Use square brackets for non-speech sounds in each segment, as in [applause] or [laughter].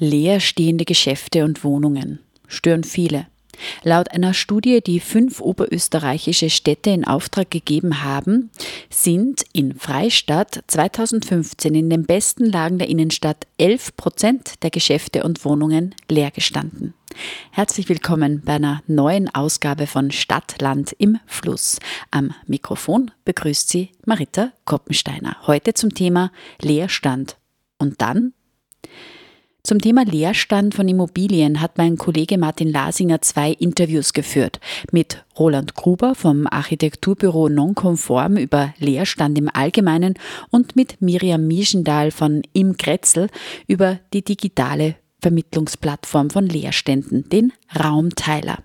Leerstehende Geschäfte und Wohnungen stören viele. Laut einer Studie, die fünf oberösterreichische Städte in Auftrag gegeben haben, sind in Freistadt 2015 in den besten Lagen der Innenstadt 11 Prozent der Geschäfte und Wohnungen leer gestanden. Herzlich willkommen bei einer neuen Ausgabe von Stadtland im Fluss. Am Mikrofon begrüßt Sie Marita Koppensteiner. Heute zum Thema Leerstand. Und dann? Zum Thema Leerstand von Immobilien hat mein Kollege Martin Lasinger zwei Interviews geführt. Mit Roland Gruber vom Architekturbüro Nonkonform über Leerstand im Allgemeinen und mit Miriam Mieschendahl von Im Kretzel über die digitale Vermittlungsplattform von Leerständen, den Raumteiler.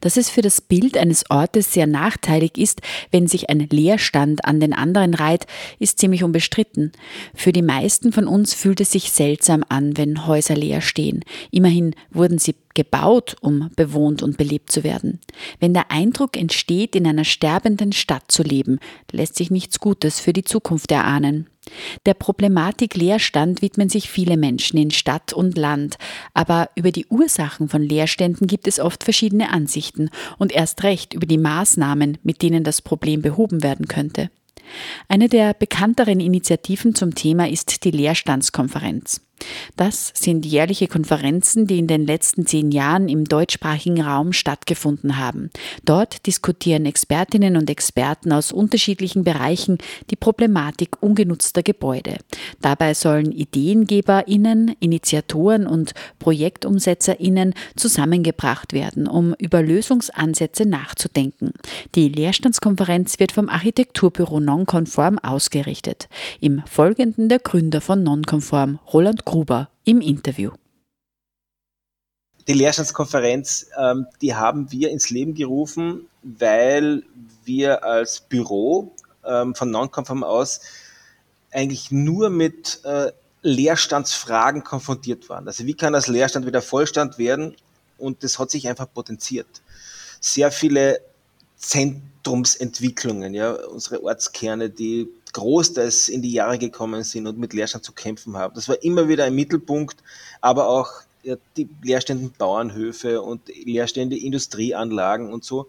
Dass es für das Bild eines Ortes sehr nachteilig ist, wenn sich ein Leerstand an den anderen reiht, ist ziemlich unbestritten. Für die meisten von uns fühlt es sich seltsam an, wenn Häuser leer stehen. Immerhin wurden sie gebaut, um bewohnt und belebt zu werden. Wenn der Eindruck entsteht, in einer sterbenden Stadt zu leben, lässt sich nichts Gutes für die Zukunft erahnen. Der Problematik Leerstand widmen sich viele Menschen in Stadt und Land, aber über die Ursachen von Leerständen gibt es oft verschiedene Ansichten und erst recht über die Maßnahmen, mit denen das Problem behoben werden könnte. Eine der bekannteren Initiativen zum Thema ist die Leerstandskonferenz. Das sind jährliche Konferenzen, die in den letzten zehn Jahren im deutschsprachigen Raum stattgefunden haben. Dort diskutieren Expertinnen und Experten aus unterschiedlichen Bereichen die Problematik ungenutzter Gebäude. Dabei sollen IdeengeberInnen, Initiatoren und ProjektumsetzerInnen zusammengebracht werden, um über Lösungsansätze nachzudenken. Die Leerstandskonferenz wird vom Architekturbüro Nonconform ausgerichtet. Im Folgenden der Gründer von Nonconform, Roland Gruber im Interview. Die Leerstandskonferenz, ähm, die haben wir ins Leben gerufen, weil wir als Büro ähm, von Nonconform aus eigentlich nur mit äh, Leerstandsfragen konfrontiert waren. Also wie kann das Leerstand wieder Vollstand werden? Und das hat sich einfach potenziert. Sehr viele Zentrumsentwicklungen, ja, unsere Ortskerne, die großteils in die Jahre gekommen sind und mit Leerstand zu kämpfen haben. Das war immer wieder ein Mittelpunkt, aber auch ja, die leerstehenden Bauernhöfe und leerstehende Industrieanlagen und so.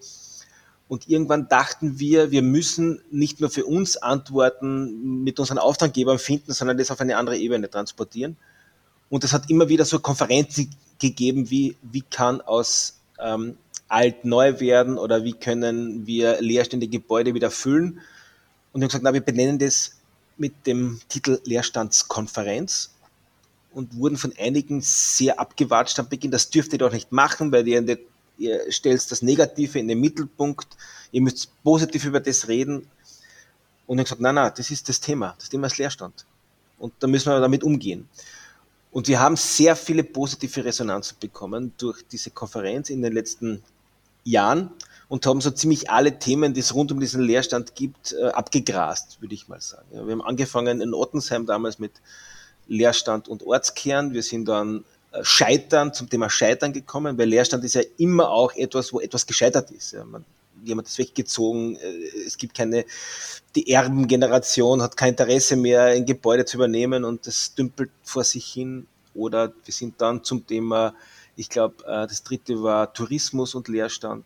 Und irgendwann dachten wir, wir müssen nicht nur für uns Antworten mit unseren Auftraggebern finden, sondern das auf eine andere Ebene transportieren. Und es hat immer wieder so Konferenzen gegeben, wie, wie kann aus ähm, alt neu werden oder wie können wir leerstehende Gebäude wieder füllen. Und wir haben gesagt, na, wir benennen das mit dem Titel Leerstandskonferenz und wurden von einigen sehr abgewatscht am Beginn. Das dürft ihr doch nicht machen, weil ihr, ihr stellt das Negative in den Mittelpunkt. Ihr müsst positiv über das reden. Und ich gesagt, nein, nein, das ist das Thema. Das Thema ist Leerstand. Und da müssen wir damit umgehen. Und wir haben sehr viele positive Resonanzen bekommen durch diese Konferenz in den letzten Jahren und haben so ziemlich alle Themen, die es rund um diesen Leerstand gibt, äh, abgegrast, würde ich mal sagen. Wir haben angefangen in Ottensheim damals mit Leerstand und Ortskern. Wir sind dann äh, Scheitern zum Thema Scheitern gekommen, weil Leerstand ist ja immer auch etwas, wo etwas gescheitert ist. Man, jemand ist weggezogen, äh, es gibt keine, die Erbengeneration hat kein Interesse mehr, ein Gebäude zu übernehmen und das dümpelt vor sich hin. Oder wir sind dann zum Thema ich glaube, das dritte war Tourismus und Leerstand,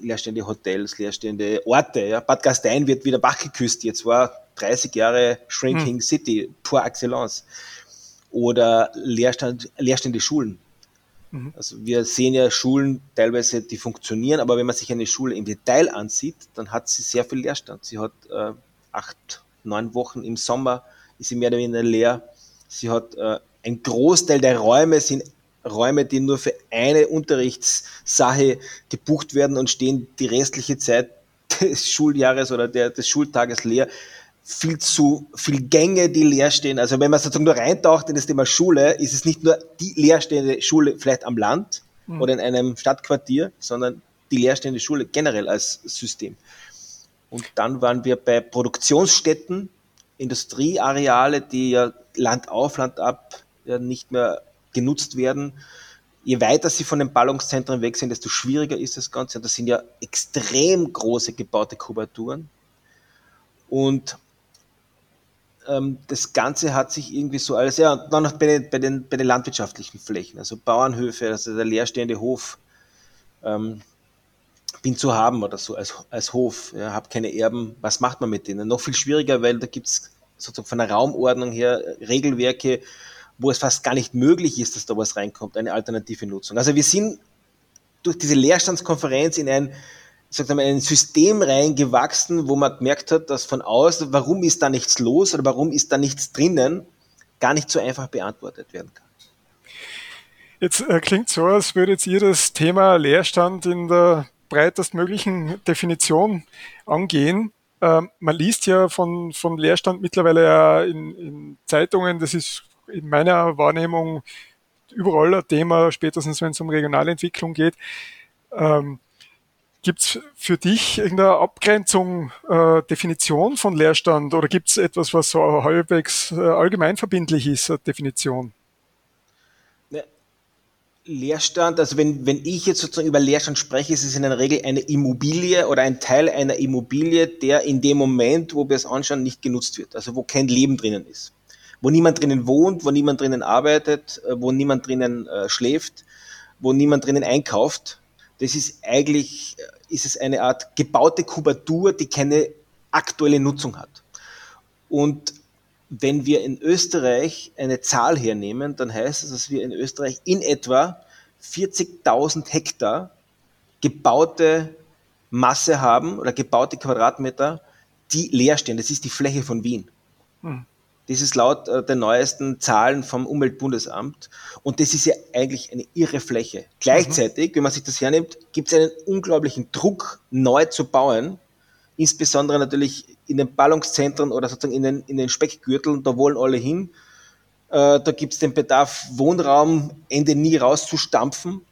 leerstehende Hotels, leerstehende Orte. Ja. Bad Gastein wird wieder wachgeküsst. Jetzt war 30 Jahre Shrinking hm. City, pour excellence. Oder Leerstand, leerstehende Schulen. Mhm. Also wir sehen ja Schulen teilweise, die funktionieren, aber wenn man sich eine Schule im Detail ansieht, dann hat sie sehr viel Leerstand. Sie hat äh, acht, neun Wochen im Sommer, ist sie mehr oder weniger leer. Sie hat äh, ein Großteil der Räume sind Räume, die nur für eine Unterrichtssache gebucht werden und stehen die restliche Zeit des Schuljahres oder der, des Schultages leer. viel zu viel Gänge, die leer stehen. Also wenn man sozusagen nur reintaucht in das Thema Schule, ist es nicht nur die leerstehende Schule vielleicht am Land mhm. oder in einem Stadtquartier, sondern die leerstehende Schule generell als System. Und dann waren wir bei Produktionsstätten, Industrieareale, die ja Land auf, Land ab ja nicht mehr genutzt werden. Je weiter sie von den Ballungszentren weg sind, desto schwieriger ist das Ganze. Das sind ja extrem große gebaute Kubaturen. Und ähm, das Ganze hat sich irgendwie so alles, ja, dann noch bei den, bei den, bei den landwirtschaftlichen Flächen, also Bauernhöfe, also der leerstehende Hof, ähm, bin zu haben oder so als, als Hof, ja, habe keine Erben, was macht man mit denen? Noch viel schwieriger, weil da gibt es sozusagen von der Raumordnung her Regelwerke, wo es fast gar nicht möglich ist, dass da was reinkommt, eine alternative Nutzung. Also wir sind durch diese Leerstandskonferenz in ein, sagt mal, ein System reingewachsen, wo man gemerkt hat, dass von außen, warum ist da nichts los oder warum ist da nichts drinnen, gar nicht so einfach beantwortet werden kann. Jetzt äh, klingt so, als würdet ihr das Thema Leerstand in der breitestmöglichen Definition angehen. Ähm, man liest ja von, von Leerstand mittlerweile ja in, in Zeitungen, das ist in meiner Wahrnehmung überall ein Thema, spätestens wenn es um Regionalentwicklung geht. Ähm, Gibt es für dich irgendeine Abgrenzung, äh, Definition von Leerstand oder gibt es etwas, was so halbwegs äh, allgemeinverbindlich ist, eine Definition? Leerstand, also wenn, wenn ich jetzt sozusagen über Leerstand spreche, ist es in der Regel eine Immobilie oder ein Teil einer Immobilie, der in dem Moment, wo wir es anschauen, nicht genutzt wird. Also wo kein Leben drinnen ist. Wo niemand drinnen wohnt, wo niemand drinnen arbeitet, äh, wo niemand drinnen äh, schläft, wo niemand drinnen einkauft. Das ist eigentlich, äh, ist es eine Art gebaute Kubatur, die keine aktuelle Nutzung hat. Und wenn wir in Österreich eine Zahl hernehmen, dann heißt es, dass wir in Österreich in etwa 40.000 Hektar gebaute Masse haben oder gebaute Quadratmeter, die leer stehen. Das ist die Fläche von Wien. Hm. Das ist laut äh, den neuesten Zahlen vom Umweltbundesamt. Und das ist ja eigentlich eine irre Fläche. Gleichzeitig, mhm. wenn man sich das hernimmt, gibt es einen unglaublichen Druck, neu zu bauen. Insbesondere natürlich in den Ballungszentren oder sozusagen in den, in den Speckgürteln, da wollen alle hin. Äh, da gibt es den Bedarf, Wohnraum Ende nie rauszustampfen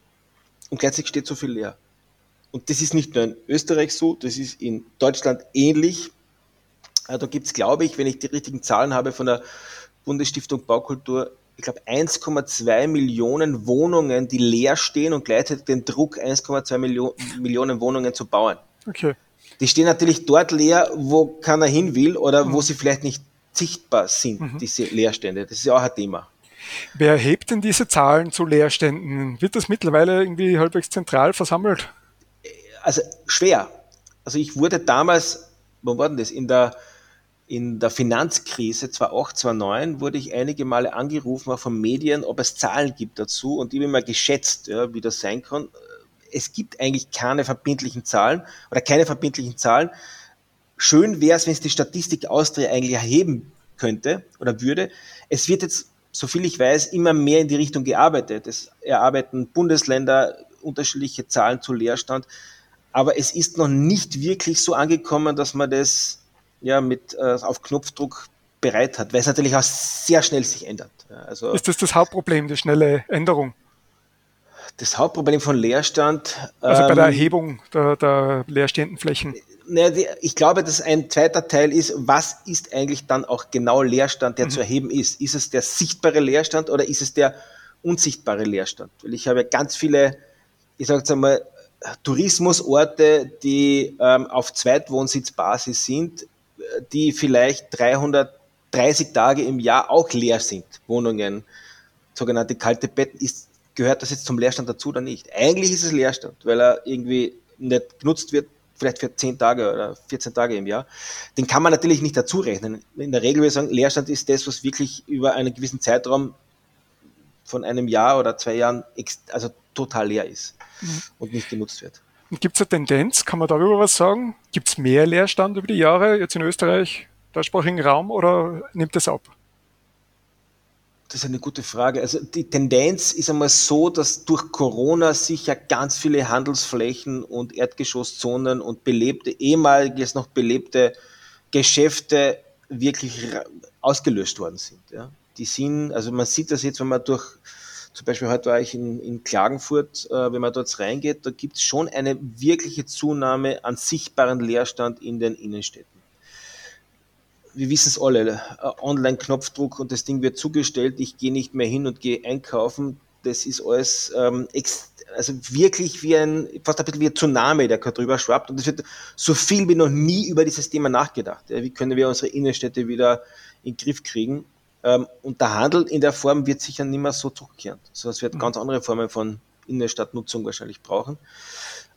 und gleichzeitig steht so viel leer. Und das ist nicht nur in Österreich so, das ist in Deutschland ähnlich. Äh, da gibt es, glaube ich, wenn ich die richtigen Zahlen habe von der Bundesstiftung Baukultur, ich glaube 1,2 Millionen Wohnungen, die leer stehen und gleichzeitig den Druck, 1,2 Millionen, Millionen Wohnungen zu bauen. Okay. Die stehen natürlich dort leer, wo keiner hin will oder mhm. wo sie vielleicht nicht sichtbar sind, mhm. diese Leerstände. Das ist ja auch ein Thema. Wer hebt denn diese Zahlen zu Leerständen? Wird das mittlerweile irgendwie halbwegs zentral versammelt? Also schwer. Also ich wurde damals, wo war denn das? In der, in der Finanzkrise 2008, 2009 wurde ich einige Male angerufen, auch von Medien, ob es Zahlen gibt dazu und ich habe mal geschätzt, ja, wie das sein kann es gibt eigentlich keine verbindlichen Zahlen oder keine verbindlichen Zahlen. Schön wäre es, wenn es die Statistik Austria eigentlich erheben könnte oder würde. Es wird jetzt, soviel ich weiß, immer mehr in die Richtung gearbeitet. Es erarbeiten Bundesländer unterschiedliche Zahlen zu Leerstand. Aber es ist noch nicht wirklich so angekommen, dass man das ja mit äh, auf Knopfdruck bereit hat, weil es natürlich auch sehr schnell sich ändert. Also, ist das das Hauptproblem, die schnelle Änderung? Das Hauptproblem von Leerstand. Also bei der ähm, Erhebung der, der leerstehenden Flächen. ich glaube, dass ein zweiter Teil ist, was ist eigentlich dann auch genau Leerstand, der mhm. zu erheben ist? Ist es der sichtbare Leerstand oder ist es der unsichtbare Leerstand? Weil ich habe ganz viele, ich sage jetzt einmal, Tourismusorte, die ähm, auf Zweitwohnsitzbasis sind, die vielleicht 330 Tage im Jahr auch leer sind, Wohnungen, sogenannte kalte Betten, ist gehört das jetzt zum Leerstand dazu oder nicht? Eigentlich ist es Leerstand, weil er irgendwie nicht genutzt wird, vielleicht für 10 Tage oder 14 Tage im Jahr. Den kann man natürlich nicht dazu rechnen. In der Regel würde ich sagen, Leerstand ist das, was wirklich über einen gewissen Zeitraum von einem Jahr oder zwei Jahren also total leer ist mhm. und nicht genutzt wird. Gibt es eine Tendenz? Kann man darüber was sagen? Gibt es mehr Leerstand über die Jahre jetzt in Österreich, deutschsprachigen Raum oder nimmt das ab? Das ist eine gute Frage. Also die Tendenz ist einmal so, dass durch Corona sicher ganz viele Handelsflächen und Erdgeschosszonen und belebte, ehemaliges noch belebte Geschäfte wirklich ausgelöscht worden sind. Ja. Die sind, also man sieht das jetzt, wenn man durch, zum Beispiel heute war ich in, in Klagenfurt, äh, wenn man dort reingeht, da gibt es schon eine wirkliche Zunahme an sichtbaren Leerstand in den Innenstädten. Wir wissen es alle, äh, Online-Knopfdruck und das Ding wird zugestellt, ich gehe nicht mehr hin und gehe einkaufen, das ist alles ähm, also wirklich wie ein, fast ein bisschen wie ein Tsunami, der gerade drüber schwappt. Und es wird so viel wie noch nie über dieses Thema nachgedacht. Ja, wie können wir unsere Innenstädte wieder in den Griff kriegen? Ähm, und der Handel in der Form wird sicher nicht mehr so zurückkehren. Also es wird mhm. ganz andere Formen von Innenstadtnutzung wahrscheinlich brauchen.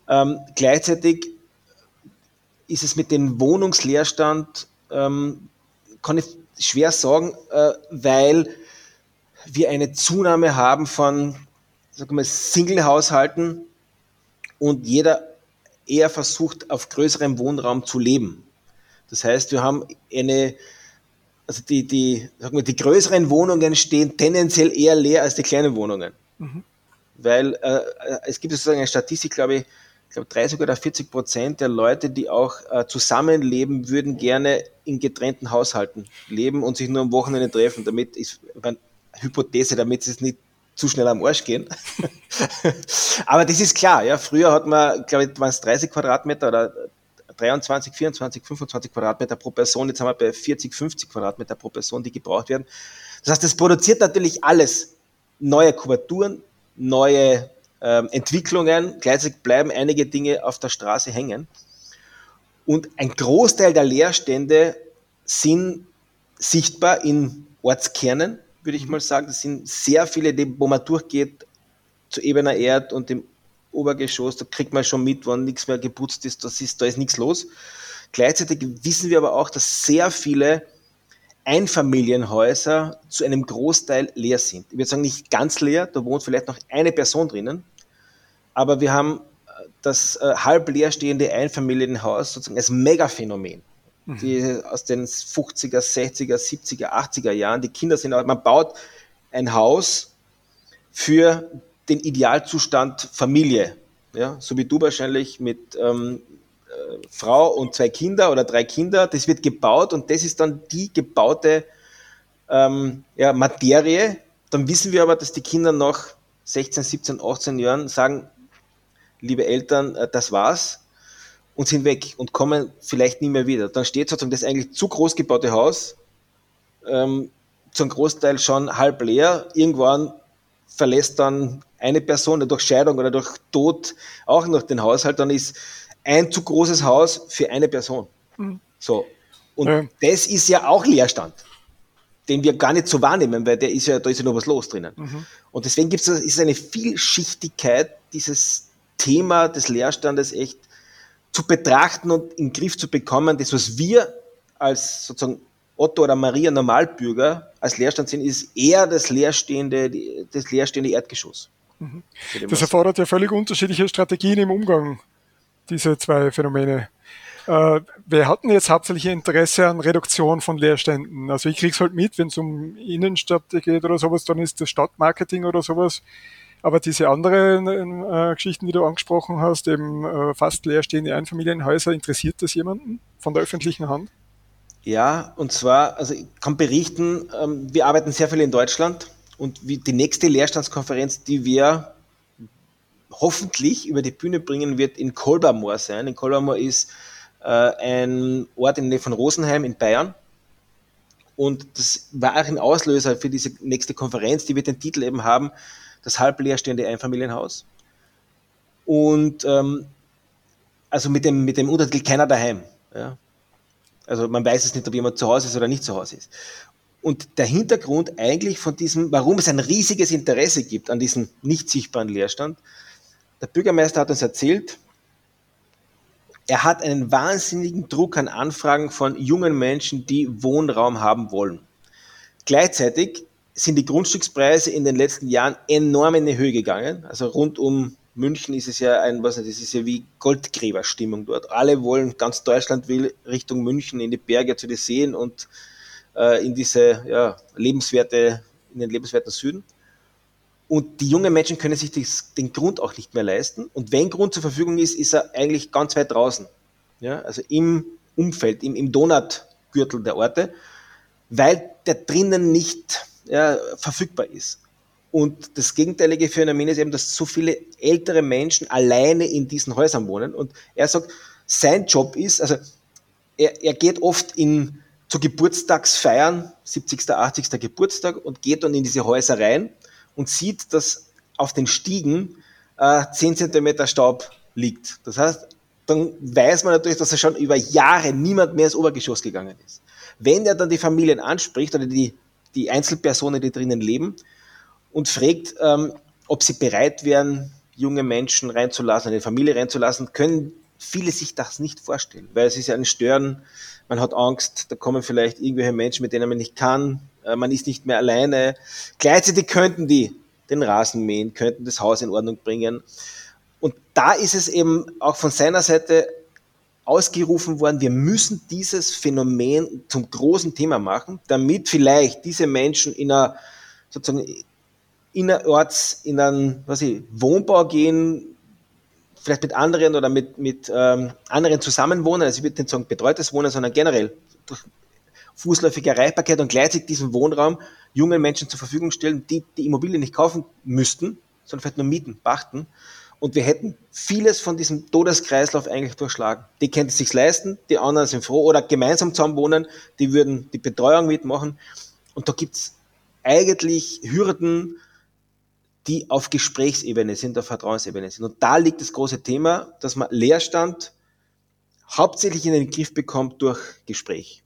Ähm, gleichzeitig ist es mit dem Wohnungsleerstand, ähm, kann ich schwer sagen, äh, weil wir eine Zunahme haben von Single-Haushalten und jeder eher versucht, auf größerem Wohnraum zu leben. Das heißt, wir haben eine, also die, die, sagen wir, die größeren Wohnungen stehen tendenziell eher leer als die kleinen Wohnungen. Mhm. Weil äh, es gibt sozusagen eine Statistik, glaube ich, ich glaube 30 oder 40 Prozent der Leute, die auch äh, zusammenleben, würden gerne in getrennten Haushalten leben und sich nur am Wochenende treffen. Damit ist eine Hypothese, damit es nicht zu schnell am Arsch gehen. [laughs] Aber das ist klar, ja. Früher hat man, glaube ich, waren es 30 Quadratmeter oder 23, 24, 25 Quadratmeter pro Person. Jetzt haben wir bei 40, 50 Quadratmeter pro Person, die gebraucht werden. Das heißt, das produziert natürlich alles. Neue Kubaturen, neue ähm, Entwicklungen. Gleichzeitig bleiben einige Dinge auf der Straße hängen. Und ein Großteil der Leerstände sind sichtbar in Ortskernen, würde ich mal sagen. Das sind sehr viele, wo man durchgeht zu ebener Erd und dem Obergeschoss, da kriegt man schon mit, wann nichts mehr geputzt ist, das ist, da ist nichts los. Gleichzeitig wissen wir aber auch, dass sehr viele Einfamilienhäuser zu einem Großteil leer sind. Ich würde sagen, nicht ganz leer, da wohnt vielleicht noch eine Person drinnen, aber wir haben das äh, halb leerstehende Einfamilienhaus sozusagen als Megaphänomen die aus den 50er, 60er, 70er, 80er Jahren. Die Kinder sind, man baut ein Haus für den Idealzustand Familie. Ja, so wie du wahrscheinlich mit ähm, äh, Frau und zwei Kinder oder drei Kinder. Das wird gebaut und das ist dann die gebaute ähm, ja, Materie. Dann wissen wir aber, dass die Kinder nach 16, 17, 18 Jahren sagen, liebe Eltern, äh, das war's und sind weg und kommen vielleicht nie mehr wieder. Dann steht sozusagen das eigentlich zu groß gebaute Haus ähm, zum Großteil schon halb leer. Irgendwann verlässt dann eine Person durch Scheidung oder durch Tod auch noch den Haushalt, dann ist ein zu großes Haus für eine Person. Mhm. So. Und ja. das ist ja auch Leerstand, den wir gar nicht so wahrnehmen, weil der ist ja, da ist ja noch was los drinnen. Mhm. Und deswegen gibt es ist eine Vielschichtigkeit, dieses Thema des Leerstandes echt zu betrachten und in den Griff zu bekommen, das, was wir als sozusagen Otto oder Maria Normalbürger als Leerstand sehen, ist eher das leerstehende, das leerstehende Erdgeschoss. Mhm. Das erfordert ja völlig unterschiedliche Strategien im Umgang, diese zwei Phänomene. Äh, wer hat denn jetzt hauptsächlich Interesse an Reduktion von Leerständen? Also ich kriege es halt mit, wenn es um Innenstadt geht oder sowas, dann ist das Stadtmarketing oder sowas aber diese anderen äh, Geschichten, die du angesprochen hast, eben äh, fast leerstehende Einfamilienhäuser, interessiert das jemanden von der öffentlichen Hand? Ja, und zwar, also ich kann berichten, ähm, wir arbeiten sehr viel in Deutschland und wie die nächste Leerstandskonferenz, die wir hoffentlich über die Bühne bringen, wird in Kolbermoor sein. In Kolbermoor ist äh, ein Ort in der Nähe von Rosenheim in Bayern. Und das war auch ein Auslöser für diese nächste Konferenz, die wird den Titel eben haben, das halb leerstehende Einfamilienhaus. Und ähm, also mit dem, mit dem Untertitel Keiner daheim. Ja. Also man weiß es nicht, ob jemand zu Hause ist oder nicht zu Hause ist. Und der Hintergrund eigentlich von diesem, warum es ein riesiges Interesse gibt an diesem nicht sichtbaren Leerstand, der Bürgermeister hat uns erzählt, er hat einen wahnsinnigen Druck an Anfragen von jungen Menschen, die Wohnraum haben wollen. Gleichzeitig sind die Grundstückspreise in den letzten Jahren enorm in die Höhe gegangen. Also rund um München ist es ja ein, was nicht, das ist ja wie Goldgräberstimmung dort. Alle wollen, ganz Deutschland will Richtung München in die Berge zu den Seen und äh, in diese ja, lebenswerte, in den lebenswerten Süden. Und die jungen Menschen können sich das, den Grund auch nicht mehr leisten. Und wenn Grund zur Verfügung ist, ist er eigentlich ganz weit draußen. Ja, also im Umfeld, im, im Donut, Stadtgürtel der Orte, weil der drinnen nicht ja, verfügbar ist. Und das gegenteilige Phänomen ist eben, dass so viele ältere Menschen alleine in diesen Häusern wohnen. Und er sagt, sein Job ist, also er, er geht oft in, zu Geburtstagsfeiern, 70., 80. Geburtstag, und geht dann in diese Häuser rein und sieht, dass auf den Stiegen äh, 10 cm Staub liegt. Das heißt, dann weiß man natürlich, dass er schon über Jahre niemand mehr ins Obergeschoss gegangen ist. Wenn er dann die Familien anspricht oder die, die Einzelpersonen, die drinnen leben, und fragt, ähm, ob sie bereit wären, junge Menschen reinzulassen, eine Familie reinzulassen, können viele sich das nicht vorstellen, weil es ist ja ein Stören, man hat Angst, da kommen vielleicht irgendwelche Menschen, mit denen man nicht kann, äh, man ist nicht mehr alleine. Gleichzeitig könnten die den Rasen mähen, könnten das Haus in Ordnung bringen. Und da ist es eben auch von seiner Seite ausgerufen worden, wir müssen dieses Phänomen zum großen Thema machen, damit vielleicht diese Menschen in einer sozusagen innerorts in einen was ich, Wohnbau gehen, vielleicht mit anderen oder mit, mit ähm, anderen zusammenwohnen, also ich würde nicht sagen betreutes Wohnen, sondern generell durch fußläufige Erreichbarkeit und gleichzeitig diesen Wohnraum jungen Menschen zur Verfügung stellen, die die Immobilie nicht kaufen müssten, sondern vielleicht nur mieten, pachten. Und wir hätten vieles von diesem Todeskreislauf eigentlich durchschlagen. Die könnten es sich leisten, die anderen sind froh oder gemeinsam zusammen wohnen, die würden die Betreuung mitmachen. Und da gibt's eigentlich Hürden, die auf Gesprächsebene sind, auf Vertrauensebene sind. Und da liegt das große Thema, dass man Leerstand hauptsächlich in den Griff bekommt durch Gespräch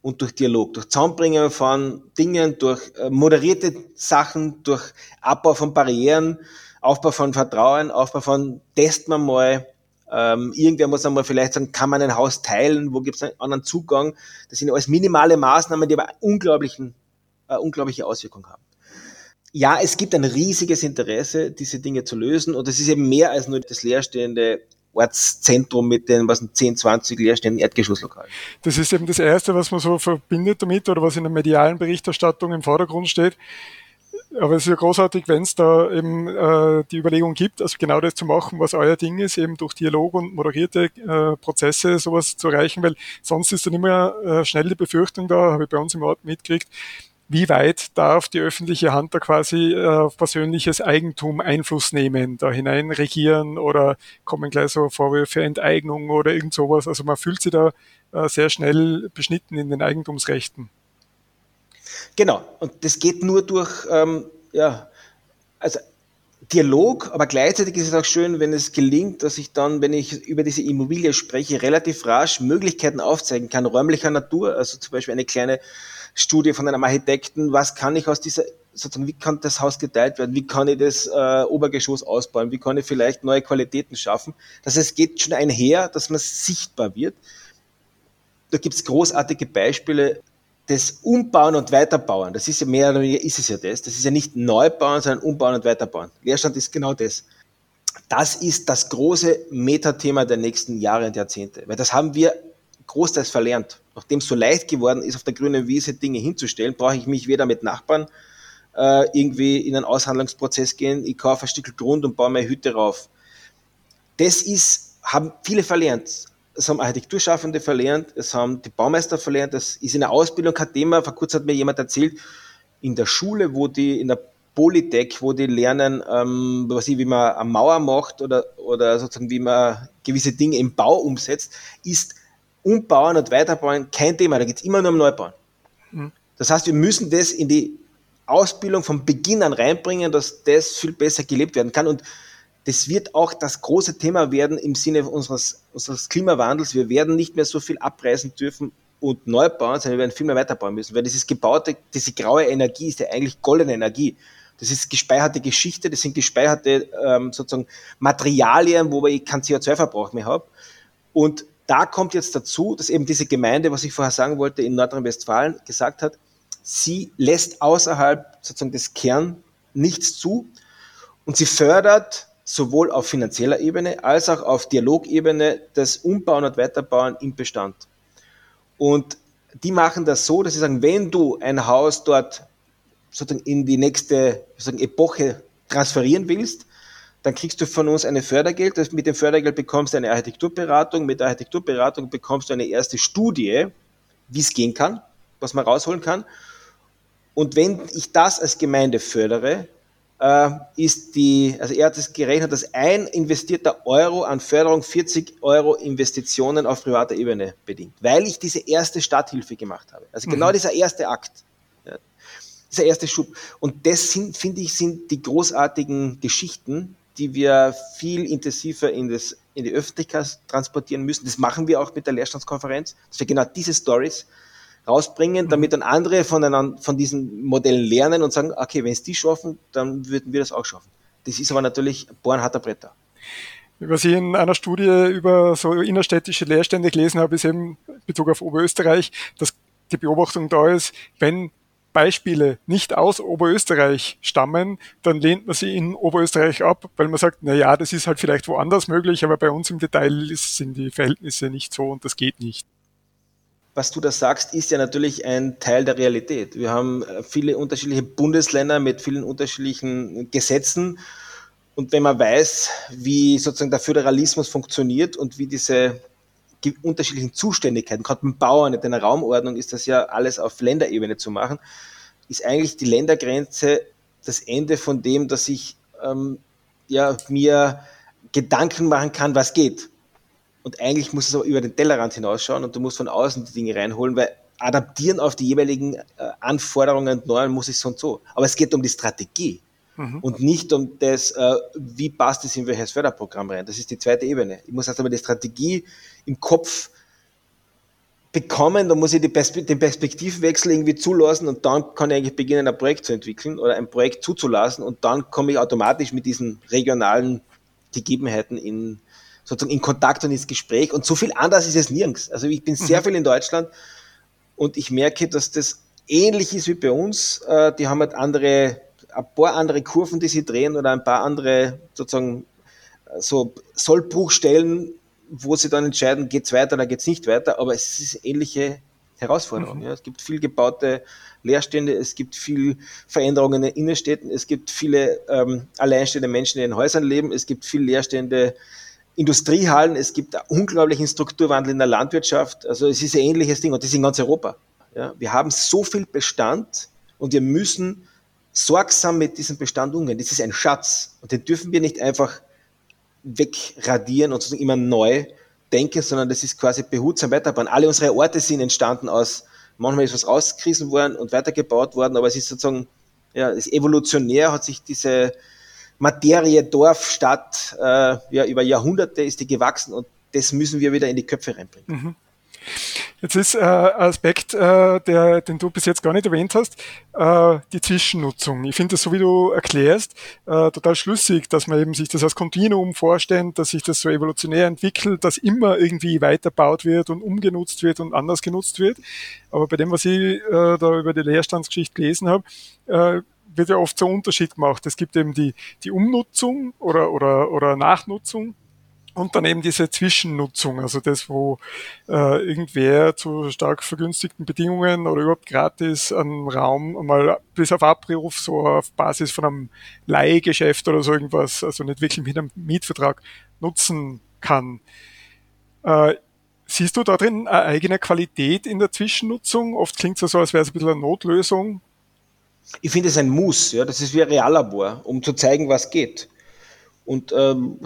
und durch Dialog, durch Zusammenbringen von Dingen, durch äh, moderierte Sachen, durch Abbau von Barrieren, Aufbau von Vertrauen, Aufbau von testen wir mal, ähm, irgendwer muss einmal vielleicht sagen, kann man ein Haus teilen, wo gibt es einen anderen Zugang. Das sind alles minimale Maßnahmen, die aber unglaublichen, äh, unglaubliche Auswirkungen haben ja, es gibt ein riesiges Interesse, diese Dinge zu lösen und es ist eben mehr als nur das leerstehende Ortszentrum mit den was 10, 20 leerstehenden Erdgeschosslokalen. Das ist eben das Erste, was man so verbindet damit oder was in der medialen Berichterstattung im Vordergrund steht. Aber es ist ja großartig, wenn es da eben äh, die Überlegung gibt, also genau das zu machen, was euer Ding ist, eben durch Dialog und moderierte äh, Prozesse sowas zu erreichen, weil sonst ist dann immer äh, schnell die Befürchtung da, habe ich bei uns im Ort mitgekriegt, wie weit darf die öffentliche Hand da quasi äh, auf persönliches Eigentum Einfluss nehmen, da hinein regieren oder kommen gleich so Vorwürfe Enteignung oder irgend sowas. Also man fühlt sich da äh, sehr schnell beschnitten in den Eigentumsrechten. Genau, und das geht nur durch, ähm, ja, also Dialog, aber gleichzeitig ist es auch schön, wenn es gelingt, dass ich dann, wenn ich über diese Immobilie spreche, relativ rasch Möglichkeiten aufzeigen kann, räumlicher Natur, also zum Beispiel eine kleine Studie von einem Architekten, was kann ich aus dieser, sozusagen, wie kann das Haus geteilt werden, wie kann ich das äh, Obergeschoss ausbauen, wie kann ich vielleicht neue Qualitäten schaffen. Das heißt, es geht schon einher, dass man sichtbar wird. Da gibt es großartige Beispiele des Umbauen und Weiterbauen. Das ist ja mehr oder weniger ist es ja das. Das ist ja nicht Neubauen, sondern Umbauen und Weiterbauen. Leerstand ist genau das. Das ist das große Metathema der nächsten Jahre und Jahrzehnte. Weil das haben wir großteils verlernt. Nachdem es so leicht geworden ist, auf der grünen Wiese Dinge hinzustellen, brauche ich mich weder mit Nachbarn äh, irgendwie in einen Aushandlungsprozess gehen, ich kaufe ein Stück Grund und baue meine Hütte rauf. Das ist, haben viele verlernt. Es haben Architekturschaffende verlernt, es haben die Baumeister verlernt, das ist in der Ausbildung kein Thema. Vor kurzem hat mir jemand erzählt, in der Schule, wo die, in der Polytech, wo die lernen, ähm, was ich, wie man eine Mauer macht oder, oder sozusagen wie man gewisse Dinge im Bau umsetzt, ist Umbauen und Weiterbauen kein Thema, da geht es immer nur um Neubauen. Mhm. Das heißt, wir müssen das in die Ausbildung von Beginn an reinbringen, dass das viel besser gelebt werden kann. Und das wird auch das große Thema werden im Sinne unseres, unseres Klimawandels. Wir werden nicht mehr so viel abreißen dürfen und neu bauen, sondern wir werden viel mehr weiterbauen müssen, weil dieses gebaute, diese graue Energie ist ja eigentlich goldene Energie. Das ist gespeicherte Geschichte, das sind gespeicherte ähm, sozusagen Materialien, wo ich keinen CO2-Verbrauch mehr habe. Und da kommt jetzt dazu, dass eben diese Gemeinde, was ich vorher sagen wollte, in Nordrhein-Westfalen gesagt hat, sie lässt außerhalb sozusagen des Kern nichts zu und sie fördert sowohl auf finanzieller Ebene als auch auf Dialogebene das Umbauen und Weiterbauen im Bestand. Und die machen das so, dass sie sagen, wenn du ein Haus dort sozusagen in die nächste sozusagen Epoche transferieren willst, dann kriegst du von uns eine Fördergeld. Mit dem Fördergeld bekommst du eine Architekturberatung. Mit der Architekturberatung bekommst du eine erste Studie, wie es gehen kann, was man rausholen kann. Und wenn ich das als Gemeinde fördere, äh, ist die, also er hat es gerechnet, dass ein investierter Euro an Förderung 40 Euro Investitionen auf privater Ebene bedient, weil ich diese erste Stadthilfe gemacht habe. Also genau mhm. dieser erste Akt, ja, dieser erste Schub. Und das sind, finde ich, sind die großartigen Geschichten, die wir viel intensiver in, das, in die Öffentlichkeit transportieren müssen. Das machen wir auch mit der Lehrstandskonferenz, dass wir genau diese Stories rausbringen, damit dann andere von, von diesen Modellen lernen und sagen, okay, wenn es die schaffen, dann würden wir das auch schaffen. Das ist aber natürlich bohren harter Bretter. Was ich in einer Studie über so innerstädtische Leerstände gelesen habe, ist eben in Bezug auf Oberösterreich, dass die Beobachtung da ist, wenn Beispiele nicht aus Oberösterreich stammen, dann lehnt man sie in Oberösterreich ab, weil man sagt, na ja, das ist halt vielleicht woanders möglich, aber bei uns im Detail sind die Verhältnisse nicht so und das geht nicht was du da sagst, ist ja natürlich ein Teil der Realität. Wir haben äh, viele unterschiedliche Bundesländer mit vielen unterschiedlichen Gesetzen. Und wenn man weiß, wie sozusagen der Föderalismus funktioniert und wie diese unterschiedlichen Zuständigkeiten, gerade beim Bauern, in der Raumordnung ist das ja alles auf Länderebene zu machen, ist eigentlich die Ländergrenze das Ende von dem, dass ich ähm, ja, mir Gedanken machen kann, was geht. Und eigentlich muss es aber über den Tellerrand hinausschauen und du musst von außen die Dinge reinholen, weil adaptieren auf die jeweiligen äh, Anforderungen und Normen muss ich so und so. Aber es geht um die Strategie mhm. und nicht um das, äh, wie passt es in welches Förderprogramm rein. Das ist die zweite Ebene. Ich muss erst einmal die Strategie im Kopf bekommen, da muss ich Perspe den Perspektivwechsel irgendwie zulassen und dann kann ich eigentlich beginnen, ein Projekt zu entwickeln oder ein Projekt zuzulassen und dann komme ich automatisch mit diesen regionalen Gegebenheiten in, sozusagen in Kontakt und ins Gespräch. Und so viel anders ist es nirgends. Also ich bin sehr mhm. viel in Deutschland und ich merke, dass das ähnlich ist wie bei uns. Äh, die haben halt andere, ein paar andere Kurven, die sie drehen oder ein paar andere sozusagen äh, so Sollbruchstellen, wo sie dann entscheiden, geht es weiter oder geht es nicht weiter. Aber es ist ähnliche Herausforderung. Mhm. Ja. Es gibt viel gebaute Leerstände, es gibt viel Veränderungen in den Innenstädten, es gibt viele ähm, alleinstehende Menschen, die in Häusern leben, es gibt viel Leerstände Industriehallen, es gibt unglaublichen Strukturwandel in der Landwirtschaft. Also es ist ein ähnliches Ding und das ist in ganz Europa. Ja, wir haben so viel Bestand und wir müssen sorgsam mit diesem Bestand umgehen. Das ist ein Schatz und den dürfen wir nicht einfach wegradieren und sozusagen immer neu denken, sondern das ist quasi behutsam weiterbauen. Alle unsere Orte sind entstanden aus, manchmal ist was rausgerissen worden und weitergebaut worden, aber es ist sozusagen, ja, es evolutionär hat sich diese, Materie, Dorf, Stadt, äh, ja, über Jahrhunderte ist die gewachsen und das müssen wir wieder in die Köpfe reinbringen. Mhm. Jetzt ist äh, Aspekt, äh, der, den du bis jetzt gar nicht erwähnt hast, äh, die Zwischennutzung. Ich finde das, so wie du erklärst, äh, total schlüssig, dass man eben sich das als Kontinuum vorstellt, dass sich das so evolutionär entwickelt, dass immer irgendwie weiterbaut wird und umgenutzt wird und anders genutzt wird. Aber bei dem, was ich äh, da über die Leerstandsgeschichte gelesen habe, äh, wird ja oft so ein Unterschied gemacht. Es gibt eben die, die Umnutzung oder, oder, oder Nachnutzung und dann eben diese Zwischennutzung, also das, wo äh, irgendwer zu stark vergünstigten Bedingungen oder überhaupt gratis einen Raum mal bis auf Abruf, so auf Basis von einem Leihgeschäft oder so irgendwas, also nicht wirklich mit einem Mietvertrag nutzen kann. Äh, siehst du da drin eine eigene Qualität in der Zwischennutzung? Oft klingt es so, als wäre es ein bisschen eine Notlösung ich finde es ein Muss, ja, das ist wie ein Reallabor, um zu zeigen, was geht. Und ähm,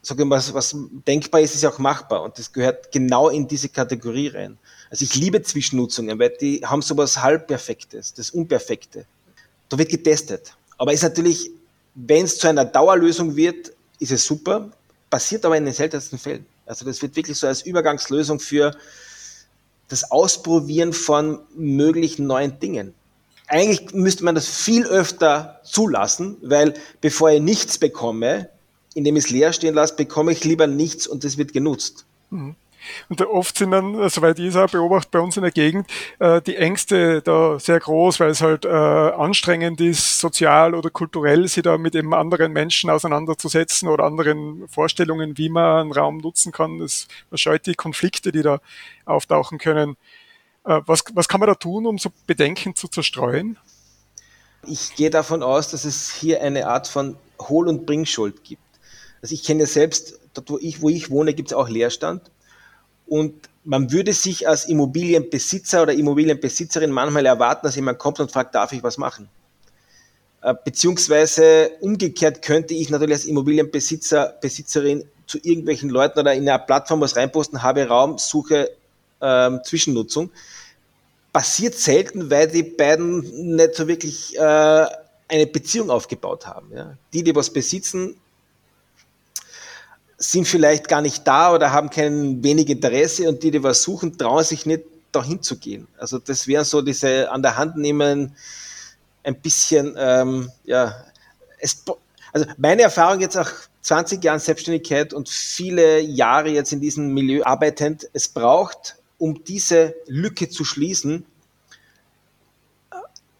sag ich mal, was, denkbar ist, ist auch machbar. Und das gehört genau in diese Kategorie rein. Also ich liebe Zwischennutzungen, weil die haben sowas Halbperfektes, das Unperfekte. Da wird getestet. Aber ist natürlich, wenn es zu einer Dauerlösung wird, ist es super, passiert aber in den seltensten Fällen. Also das wird wirklich so als Übergangslösung für das Ausprobieren von möglichen neuen Dingen eigentlich müsste man das viel öfter zulassen, weil bevor ich nichts bekomme, indem ich es leer stehen lasse, bekomme ich lieber nichts und es wird genutzt. Mhm. Und oft sind dann, soweit ich es auch beobachte bei uns in der Gegend, äh, die Ängste da sehr groß, weil es halt äh, anstrengend ist, sozial oder kulturell, sich da mit eben anderen Menschen auseinanderzusetzen oder anderen Vorstellungen, wie man einen Raum nutzen kann. Das, man scheut die Konflikte, die da auftauchen können. Äh, was, was kann man da tun, um so Bedenken zu zerstreuen? Ich gehe davon aus, dass es hier eine Art von Hohl- und Bringschuld gibt. Also ich kenne selbst, dort wo ich, wo ich wohne, gibt es auch Leerstand. Und man würde sich als Immobilienbesitzer oder Immobilienbesitzerin manchmal erwarten, dass jemand kommt und fragt, darf ich was machen? Äh, beziehungsweise umgekehrt könnte ich natürlich als Immobilienbesitzer, Besitzerin zu irgendwelchen Leuten oder in einer Plattform was reinposten, habe Raum, suche ähm, Zwischennutzung. Passiert selten, weil die beiden nicht so wirklich äh, eine Beziehung aufgebaut haben. Ja. Die, die was besitzen, sind vielleicht gar nicht da oder haben kein wenig Interesse und die, die was suchen, trauen sich nicht dahin zu gehen. Also das wären so diese an der Hand nehmen, ein bisschen, ähm, ja, es, also meine Erfahrung jetzt nach 20 Jahren Selbstständigkeit und viele Jahre jetzt in diesem Milieu arbeitend, es braucht, um diese Lücke zu schließen,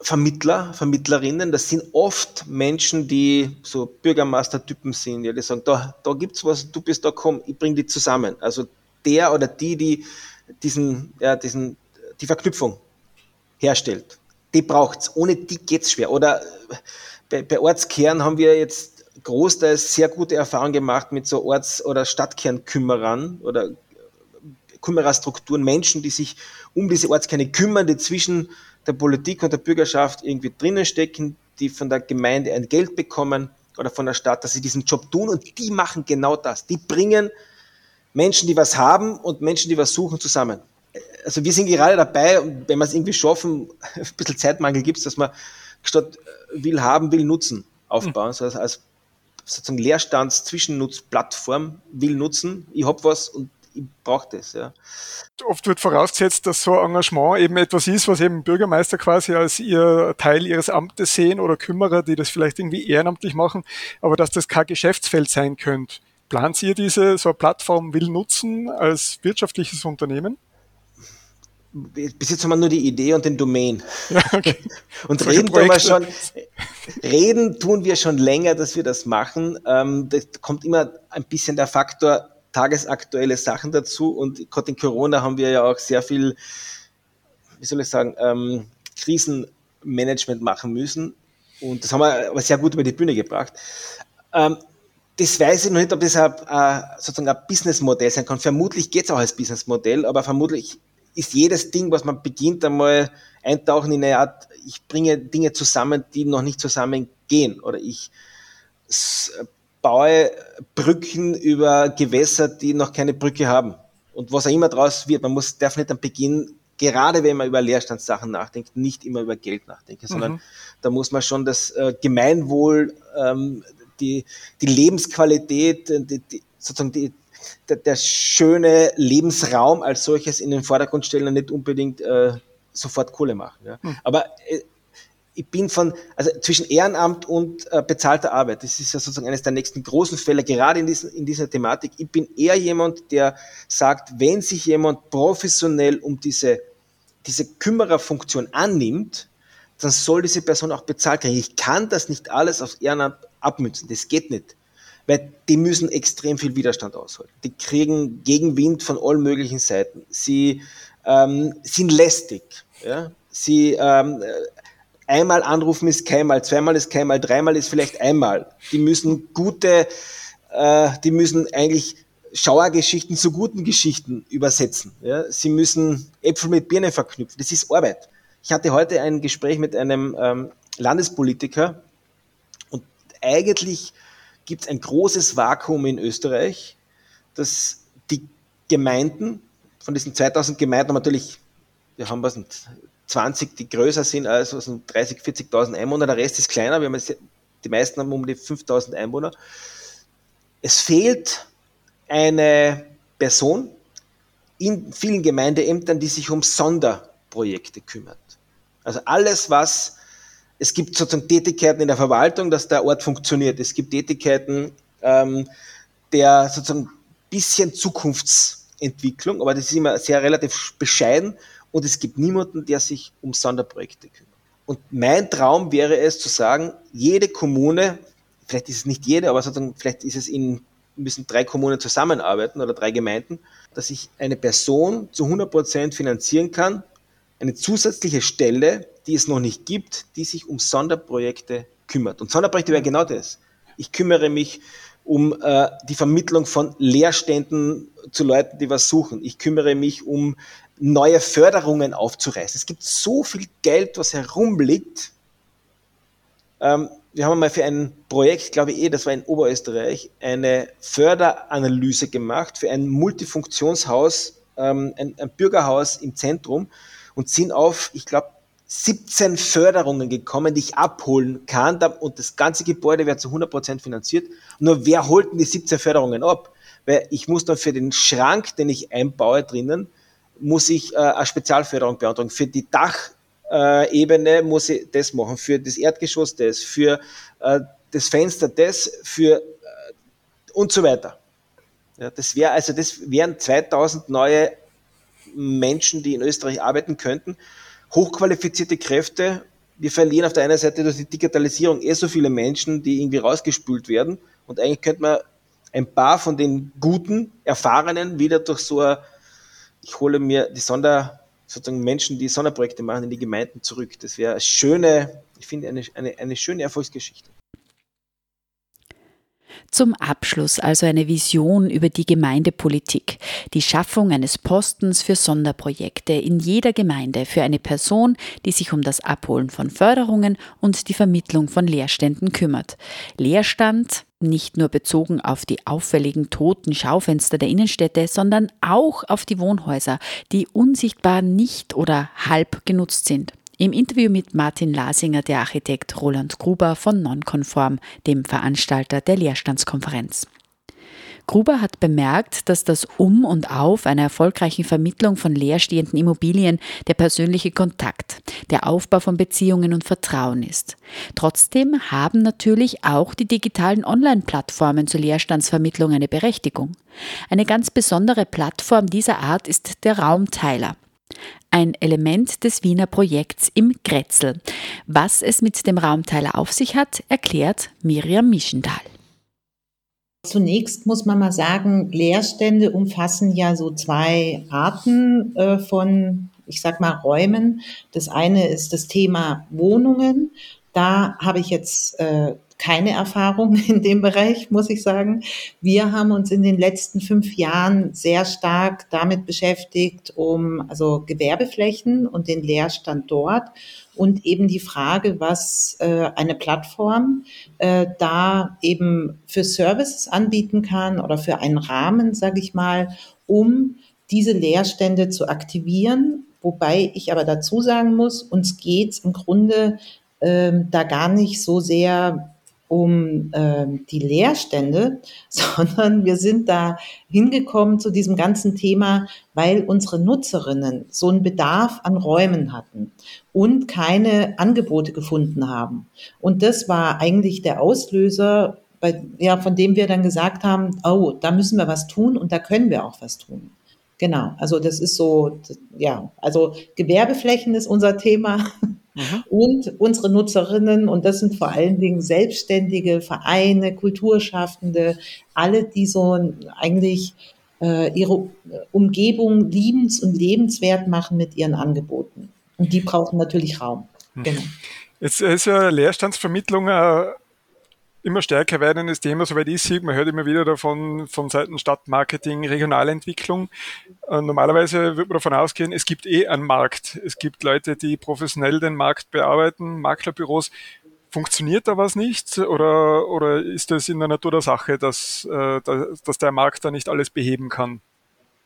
Vermittler, Vermittlerinnen, das sind oft Menschen, die so Bürgermeistertypen sind, ja, die sagen, da, da gibt's was, du bist da, komm, ich bring die zusammen. Also der oder die, die diesen, ja, diesen, die Verknüpfung herstellt, die braucht's. Ohne die geht's schwer. Oder bei, bei Ortskern haben wir jetzt großteils sehr gute Erfahrungen gemacht mit so Orts- oder Stadtkernkümmerern oder Kümmererstrukturen, Menschen, die sich um diese Ortskerne kümmern, die zwischen der Politik und der Bürgerschaft irgendwie drinnen stecken, die von der Gemeinde ein Geld bekommen oder von der Stadt, dass sie diesen Job tun und die machen genau das. Die bringen Menschen, die was haben und Menschen, die was suchen, zusammen. Also wir sind gerade dabei, wenn wir es irgendwie schaffen, [laughs] ein bisschen Zeitmangel gibt es, dass man statt will haben, will nutzen aufbauen, so als, als sozusagen Leerstands-Zwischennutzplattform will nutzen. Ich habe was und ich brauche das. Ja. Oft wird vorausgesetzt, dass so Engagement eben etwas ist, was eben Bürgermeister quasi als ihr Teil ihres Amtes sehen oder Kümmerer, die das vielleicht irgendwie ehrenamtlich machen, aber dass das kein Geschäftsfeld sein könnte. Plant ihr diese so eine Plattform will nutzen als wirtschaftliches Unternehmen? bis jetzt haben wir nur die Idee und den Domain. Ja, okay. [laughs] und reden tun wir schon, reden tun wir schon länger, dass wir das machen. Ähm, da kommt immer ein bisschen der Faktor tagesaktuelle Sachen dazu und gerade in Corona haben wir ja auch sehr viel, wie soll ich sagen, ähm, Krisenmanagement machen müssen und das haben wir aber sehr gut über die Bühne gebracht. Ähm, das weiß ich noch nicht, ob das ein, ein, sozusagen ein Businessmodell sein kann. Vermutlich geht es auch als Businessmodell, aber vermutlich ist jedes Ding, was man beginnt, einmal eintauchen in eine Art, ich bringe Dinge zusammen, die noch nicht zusammengehen oder ich baue Brücken über Gewässer, die noch keine Brücke haben. Und was auch immer draus wird, man muss, darf nicht am Beginn, gerade wenn man über Leerstandssachen nachdenkt, nicht immer über Geld nachdenken, sondern mhm. da muss man schon das äh, Gemeinwohl, ähm, die, die Lebensqualität, die, die, sozusagen die, der, der, schöne Lebensraum als solches in den Vordergrund stellen und nicht unbedingt äh, sofort Kohle machen. Ja. Hm. Aber äh, ich bin von, also zwischen Ehrenamt und äh, bezahlter Arbeit, das ist ja sozusagen eines der nächsten großen Fälle, gerade in, diesen, in dieser Thematik. Ich bin eher jemand, der sagt, wenn sich jemand professionell um diese, diese Kümmererfunktion annimmt, dann soll diese Person auch bezahlt kriegen. Ich kann das nicht alles aufs Ehrenamt abmützen, das geht nicht weil die müssen extrem viel Widerstand aushalten. Die kriegen Gegenwind von allen möglichen Seiten. Sie ähm, sind lästig. Ja? Sie ähm, einmal anrufen ist keinmal, zweimal ist keinmal, dreimal ist vielleicht einmal. Die müssen gute, äh, die müssen eigentlich Schauergeschichten zu guten Geschichten übersetzen. Ja? Sie müssen Äpfel mit Birnen verknüpfen. Das ist Arbeit. Ich hatte heute ein Gespräch mit einem ähm, Landespolitiker und eigentlich gibt es ein großes Vakuum in Österreich, dass die Gemeinden, von diesen 2000 Gemeinden natürlich, wir haben was, 20, die größer sind als was, 30, 40.000 Einwohner, der Rest ist kleiner, wir haben jetzt, die meisten haben um die 5000 Einwohner. Es fehlt eine Person in vielen Gemeindeämtern, die sich um Sonderprojekte kümmert. Also alles, was es gibt sozusagen Tätigkeiten in der Verwaltung, dass der Ort funktioniert. Es gibt Tätigkeiten ähm, der sozusagen bisschen Zukunftsentwicklung, aber das ist immer sehr relativ bescheiden und es gibt niemanden, der sich um Sonderprojekte kümmert. Und mein Traum wäre es zu sagen, jede Kommune, vielleicht ist es nicht jede, aber vielleicht ist es in müssen drei Kommunen zusammenarbeiten oder drei Gemeinden, dass ich eine Person zu 100 Prozent finanzieren kann, eine zusätzliche Stelle, die es noch nicht gibt, die sich um Sonderprojekte kümmert. Und Sonderprojekte wäre genau das. Ich kümmere mich um äh, die Vermittlung von Lehrständen zu Leuten, die was suchen. Ich kümmere mich um neue Förderungen aufzureißen. Es gibt so viel Geld, was herumliegt. Ähm, wir haben mal für ein Projekt, glaube ich eh, das war in Oberösterreich, eine Förderanalyse gemacht für ein Multifunktionshaus, ähm, ein, ein Bürgerhaus im Zentrum und sind auf, ich glaube, 17 Förderungen gekommen, die ich abholen kann und das ganze Gebäude wird zu 100% finanziert. Nur wer holt denn die 17 Förderungen ab? Weil ich muss dann für den Schrank, den ich einbaue drinnen, muss ich äh, eine Spezialförderung beantragen. Für die Dachebene äh, muss ich das machen, für das Erdgeschoss das, für äh, das Fenster das, für äh, und so weiter. Ja, das wäre also das wären 2000 neue Menschen, die in Österreich arbeiten könnten hochqualifizierte Kräfte. Wir verlieren auf der einen Seite durch die Digitalisierung eh so viele Menschen, die irgendwie rausgespült werden. Und eigentlich könnte man ein paar von den guten, erfahrenen wieder durch so ein, ich hole mir die Sonder, sozusagen Menschen, die Sonderprojekte machen, in die Gemeinden zurück. Das wäre eine schöne, ich finde, eine, eine, eine schöne Erfolgsgeschichte. Zum Abschluss also eine Vision über die Gemeindepolitik, die Schaffung eines Postens für Sonderprojekte in jeder Gemeinde für eine Person, die sich um das Abholen von Förderungen und die Vermittlung von Leerständen kümmert. Leerstand nicht nur bezogen auf die auffälligen toten Schaufenster der Innenstädte, sondern auch auf die Wohnhäuser, die unsichtbar nicht oder halb genutzt sind. Im Interview mit Martin Lasinger der Architekt Roland Gruber von Nonconform, dem Veranstalter der Leerstandskonferenz. Gruber hat bemerkt, dass das Um und Auf einer erfolgreichen Vermittlung von leerstehenden Immobilien der persönliche Kontakt, der Aufbau von Beziehungen und Vertrauen ist. Trotzdem haben natürlich auch die digitalen Online-Plattformen zur Leerstandsvermittlung eine Berechtigung. Eine ganz besondere Plattform dieser Art ist der Raumteiler ein Element des Wiener Projekts im Grätzl. Was es mit dem Raumteiler auf sich hat, erklärt Miriam Mischendahl. Zunächst muss man mal sagen, Leerstände umfassen ja so zwei Arten äh, von, ich sag mal, Räumen. Das eine ist das Thema Wohnungen. Da habe ich jetzt äh, keine Erfahrung [laughs] in dem Bereich, muss ich sagen. Wir haben uns in den letzten fünf Jahren sehr stark damit beschäftigt, um also Gewerbeflächen und den Leerstand dort und eben die Frage, was äh, eine Plattform äh, da eben für Services anbieten kann oder für einen Rahmen, sage ich mal, um diese Leerstände zu aktivieren. Wobei ich aber dazu sagen muss, uns geht es im Grunde ähm, da gar nicht so sehr um äh, die Leerstände, [laughs] sondern wir sind da hingekommen zu diesem ganzen Thema, weil unsere Nutzerinnen so einen Bedarf an Räumen hatten und keine Angebote gefunden haben. Und das war eigentlich der Auslöser, bei, ja, von dem wir dann gesagt haben, oh, da müssen wir was tun und da können wir auch was tun. Genau, also das ist so, ja, also Gewerbeflächen ist unser Thema mhm. und unsere Nutzerinnen, und das sind vor allen Dingen selbstständige Vereine, Kulturschaffende, alle, die so eigentlich äh, ihre Umgebung liebens- und lebenswert machen mit ihren Angeboten. Und die brauchen natürlich Raum. Mhm. Genau. Jetzt ist ja Leerstandsvermittlung äh, immer stärker werdendes Thema, soweit ich sehe. Man hört immer wieder davon von Seiten Stadtmarketing, Regionalentwicklung. Äh, normalerweise wird man davon ausgehen, es gibt eh einen Markt. Es gibt Leute, die professionell den Markt bearbeiten, Maklerbüros. Funktioniert da was nicht oder, oder ist das in der Natur der Sache, dass, äh, dass der Markt da nicht alles beheben kann?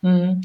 Mhm.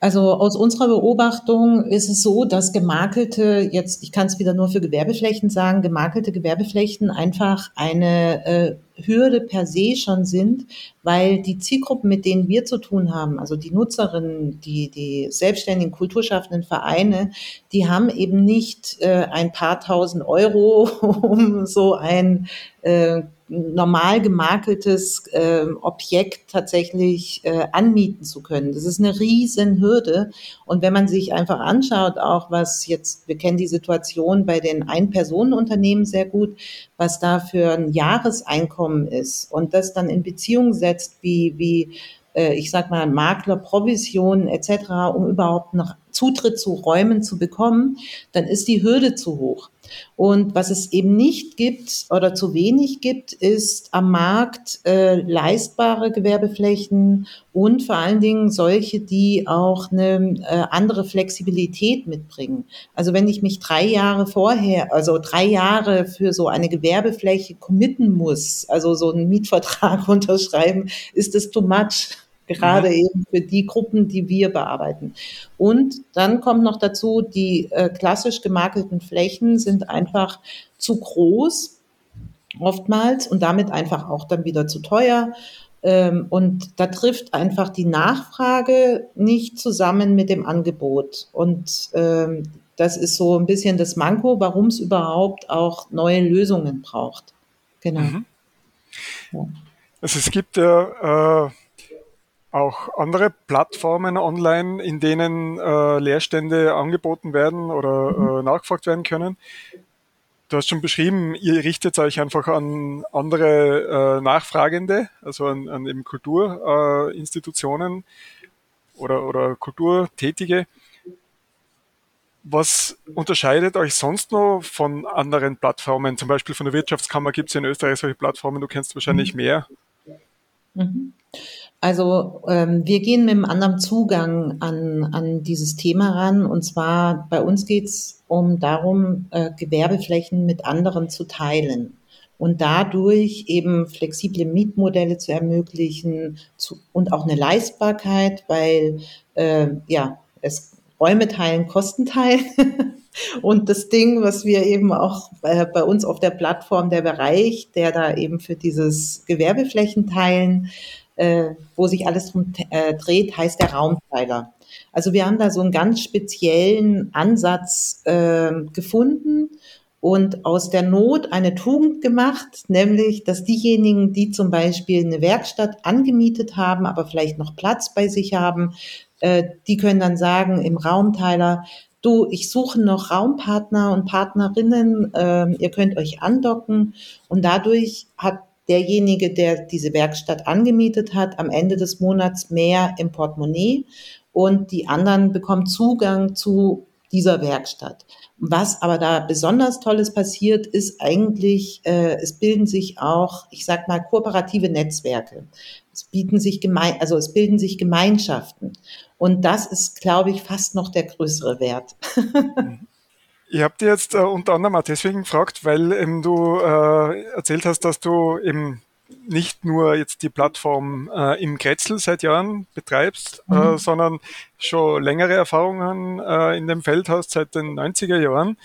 Also aus unserer Beobachtung ist es so, dass gemakelte, jetzt, ich kann es wieder nur für Gewerbeflächen sagen, gemakelte Gewerbeflächen einfach eine äh, Hürde per se schon sind, weil die Zielgruppen, mit denen wir zu tun haben, also die Nutzerinnen, die, die selbstständigen, kulturschaffenden Vereine, die haben eben nicht äh, ein paar tausend Euro, [laughs] um so ein äh, normal gemakeltes äh, Objekt tatsächlich äh, anmieten zu können. Das ist eine riesen Hürde. Und wenn man sich einfach anschaut, auch was jetzt, wir kennen die Situation bei den Ein-Personen-Unternehmen sehr gut, was da für ein Jahreseinkommen ist und das dann in Beziehung setzt, wie, wie äh, ich sag mal, Makler, Provisionen etc., um überhaupt noch Zutritt zu Räumen zu bekommen, dann ist die Hürde zu hoch. Und was es eben nicht gibt oder zu wenig gibt, ist am Markt äh, leistbare Gewerbeflächen und vor allen Dingen solche, die auch eine äh, andere Flexibilität mitbringen. Also wenn ich mich drei Jahre vorher, also drei Jahre für so eine Gewerbefläche committen muss, also so einen Mietvertrag [laughs] unterschreiben, ist es too much gerade mhm. eben für die Gruppen, die wir bearbeiten. Und dann kommt noch dazu, die äh, klassisch gemakelten Flächen sind einfach zu groß oftmals und damit einfach auch dann wieder zu teuer. Ähm, und da trifft einfach die Nachfrage nicht zusammen mit dem Angebot. Und ähm, das ist so ein bisschen das Manko, warum es überhaupt auch neue Lösungen braucht. Genau. Mhm. Ja. Also es gibt ja äh, auch andere Plattformen online, in denen äh, Leerstände angeboten werden oder mhm. äh, nachgefragt werden können. Du hast schon beschrieben, ihr richtet euch einfach an andere äh, Nachfragende, also an, an eben Kulturinstitutionen äh, oder, oder Kulturtätige. Was unterscheidet euch sonst noch von anderen Plattformen? Zum Beispiel von der Wirtschaftskammer gibt es in Österreich solche Plattformen, du kennst wahrscheinlich mhm. mehr. Mhm. Also ähm, wir gehen mit einem anderen Zugang an, an dieses Thema ran. Und zwar bei uns geht es um darum, äh, Gewerbeflächen mit anderen zu teilen und dadurch eben flexible Mietmodelle zu ermöglichen zu, und auch eine Leistbarkeit, weil äh, ja es Räume teilen, Kosten teilen. [laughs] Und das Ding, was wir eben auch äh, bei uns auf der Plattform, der Bereich, der da eben für dieses Gewerbeflächen teilen, äh, wo sich alles drum äh, dreht, heißt der Raumteiler. Also wir haben da so einen ganz speziellen Ansatz äh, gefunden und aus der Not eine Tugend gemacht, nämlich, dass diejenigen, die zum Beispiel eine Werkstatt angemietet haben, aber vielleicht noch Platz bei sich haben, äh, die können dann sagen im Raumteiler, du, ich suche noch Raumpartner und Partnerinnen, äh, ihr könnt euch andocken und dadurch hat derjenige, der diese Werkstatt angemietet hat, am Ende des Monats mehr im Portemonnaie und die anderen bekommen Zugang zu dieser Werkstatt. Was aber da besonders Tolles passiert, ist eigentlich, äh, es bilden sich auch, ich sag mal, kooperative Netzwerke. Es bieten sich gemein, also es bilden sich Gemeinschaften. Und das ist, glaube ich, fast noch der größere Wert. [laughs] Habe dir jetzt äh, unter anderem auch deswegen gefragt, weil ähm, du äh, erzählt hast, dass du eben nicht nur jetzt die Plattform äh, im Kretzel seit Jahren betreibst, äh, mhm. sondern schon längere Erfahrungen äh, in dem Feld hast seit den 90er Jahren.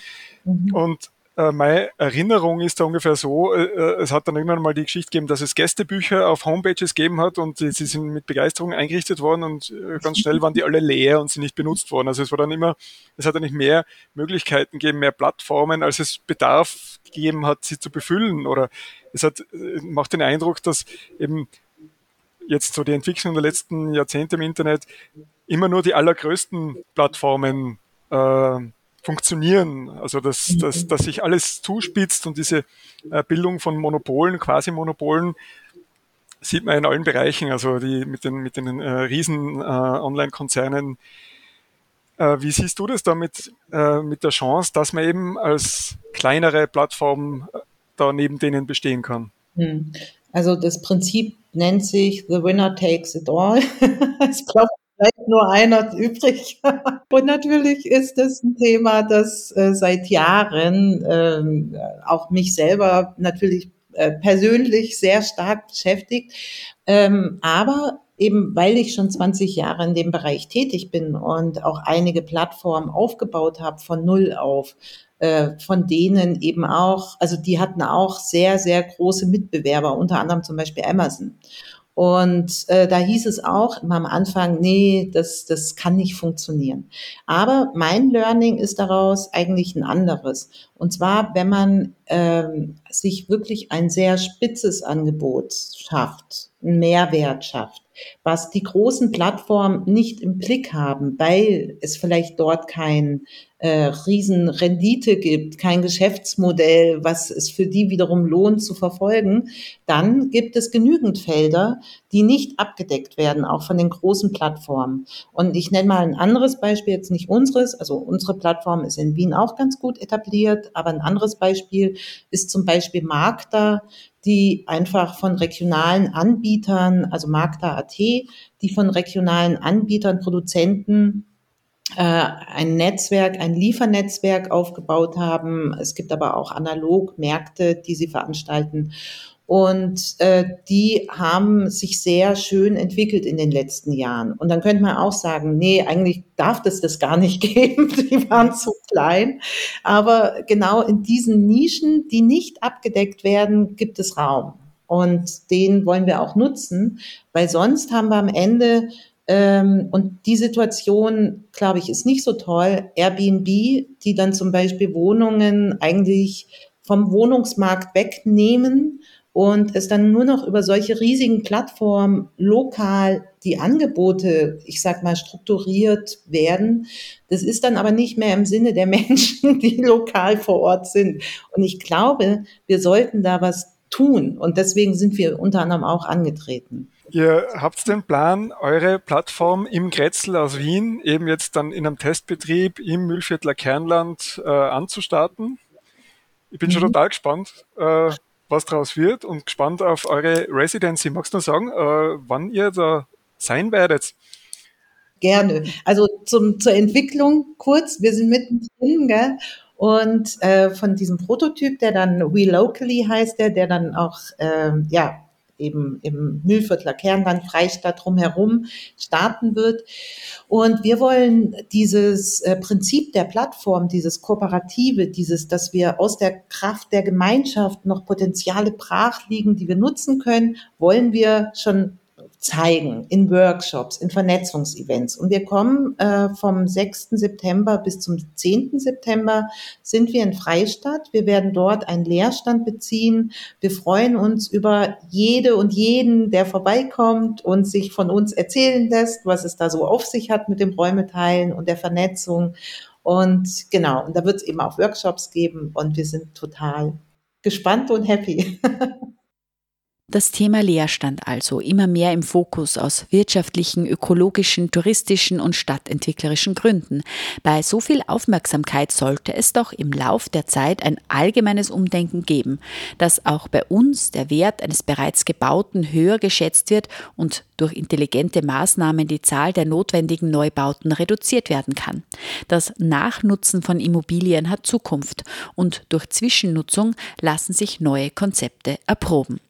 Mhm. Und äh, meine Erinnerung ist da ungefähr so, äh, äh, es hat dann irgendwann mal die Geschichte gegeben, dass es Gästebücher auf Homepages gegeben hat und sie sind mit Begeisterung eingerichtet worden und ganz schnell waren die alle leer und sind nicht benutzt worden. Also es war dann immer, es hat dann nicht mehr Möglichkeiten gegeben, mehr Plattformen, als es Bedarf gegeben hat, sie zu befüllen. Oder es hat, macht den Eindruck, dass eben jetzt so die Entwicklung der letzten Jahrzehnte im Internet immer nur die allergrößten Plattformen äh, funktionieren. Also dass, dass, dass sich alles zuspitzt und diese äh, Bildung von Monopolen, quasi Monopolen, sieht man in allen Bereichen, also die mit den, mit den äh, riesen äh, Online-Konzernen. Äh, wie siehst du das da mit, äh, mit der Chance, dass man eben als kleinere Plattform äh, da neben denen bestehen kann? Hm. Also das Prinzip nennt sich The Winner Takes It All. [laughs] es klopft bleibt nur einer übrig. [laughs] Und natürlich ist es ein Thema, das äh, seit Jahren ähm, auch mich selber natürlich äh, persönlich sehr stark beschäftigt. Ähm, aber eben weil ich schon 20 Jahre in dem Bereich tätig bin und auch einige Plattformen aufgebaut habe von null auf, äh, von denen eben auch, also die hatten auch sehr, sehr große Mitbewerber, unter anderem zum Beispiel Amazon. Und äh, da hieß es auch am Anfang, nee, das, das kann nicht funktionieren. Aber mein Learning ist daraus eigentlich ein anderes. Und zwar, wenn man ähm, sich wirklich ein sehr spitzes Angebot schafft, Mehrwert schafft, was die großen Plattformen nicht im Blick haben, weil es vielleicht dort kein äh, Riesenrendite gibt, kein Geschäftsmodell, was es für die wiederum lohnt zu verfolgen, dann gibt es genügend Felder, die nicht abgedeckt werden, auch von den großen Plattformen. Und ich nenne mal ein anderes Beispiel, jetzt nicht unseres, also unsere Plattform ist in Wien auch ganz gut etabliert, aber ein anderes Beispiel ist zum Beispiel Magda, die einfach von regionalen Anbietern, also Magda.at, die von regionalen Anbietern, Produzenten äh, ein Netzwerk, ein Liefernetzwerk aufgebaut haben. Es gibt aber auch analog Märkte, die sie veranstalten. Und äh, die haben sich sehr schön entwickelt in den letzten Jahren. Und dann könnte man auch sagen, nee, eigentlich darf das das gar nicht [laughs] geben. Die waren zu klein. Aber genau in diesen Nischen, die nicht abgedeckt werden, gibt es Raum. Und den wollen wir auch nutzen, weil sonst haben wir am Ende ähm, und die Situation, glaube ich, ist nicht so toll. Airbnb, die dann zum Beispiel Wohnungen eigentlich vom Wohnungsmarkt wegnehmen und es dann nur noch über solche riesigen Plattformen lokal die Angebote, ich sag mal, strukturiert werden. Das ist dann aber nicht mehr im Sinne der [laughs] Menschen, die lokal vor Ort sind. Und ich glaube, wir sollten da was tun. Und deswegen sind wir unter anderem auch angetreten. Ihr habt den Plan, eure Plattform im Grätzl aus Wien eben jetzt dann in einem Testbetrieb im Mühlviertler Kernland äh, anzustarten. Ich bin mhm. schon total gespannt, äh, was daraus wird und gespannt auf eure Residency. Magst du sagen, äh, wann ihr da sein werdet? Gerne. Also zum, zur Entwicklung kurz, wir sind mittendrin, gell? Und äh, von diesem Prototyp, der dann We Locally heißt, der, der dann auch äh, ja eben im Mühlviertler Kernland, Freistadt drumherum starten wird. Und wir wollen dieses äh, Prinzip der Plattform, dieses Kooperative, dieses, dass wir aus der Kraft der Gemeinschaft noch Potenziale brach liegen, die wir nutzen können, wollen wir schon zeigen in Workshops, in Vernetzungsevents. Und wir kommen äh, vom 6. September bis zum 10. September sind wir in Freistadt. Wir werden dort einen Lehrstand beziehen. Wir freuen uns über jede und jeden, der vorbeikommt und sich von uns erzählen lässt, was es da so auf sich hat mit dem Räumeteilen und der Vernetzung. Und genau, und da wird es eben auch Workshops geben und wir sind total gespannt und happy. [laughs] Das Thema Leerstand also immer mehr im Fokus aus wirtschaftlichen, ökologischen, touristischen und stadtentwicklerischen Gründen. Bei so viel Aufmerksamkeit sollte es doch im Lauf der Zeit ein allgemeines Umdenken geben, dass auch bei uns der Wert eines bereits gebauten höher geschätzt wird und durch intelligente Maßnahmen die Zahl der notwendigen Neubauten reduziert werden kann. Das Nachnutzen von Immobilien hat Zukunft und durch Zwischennutzung lassen sich neue Konzepte erproben.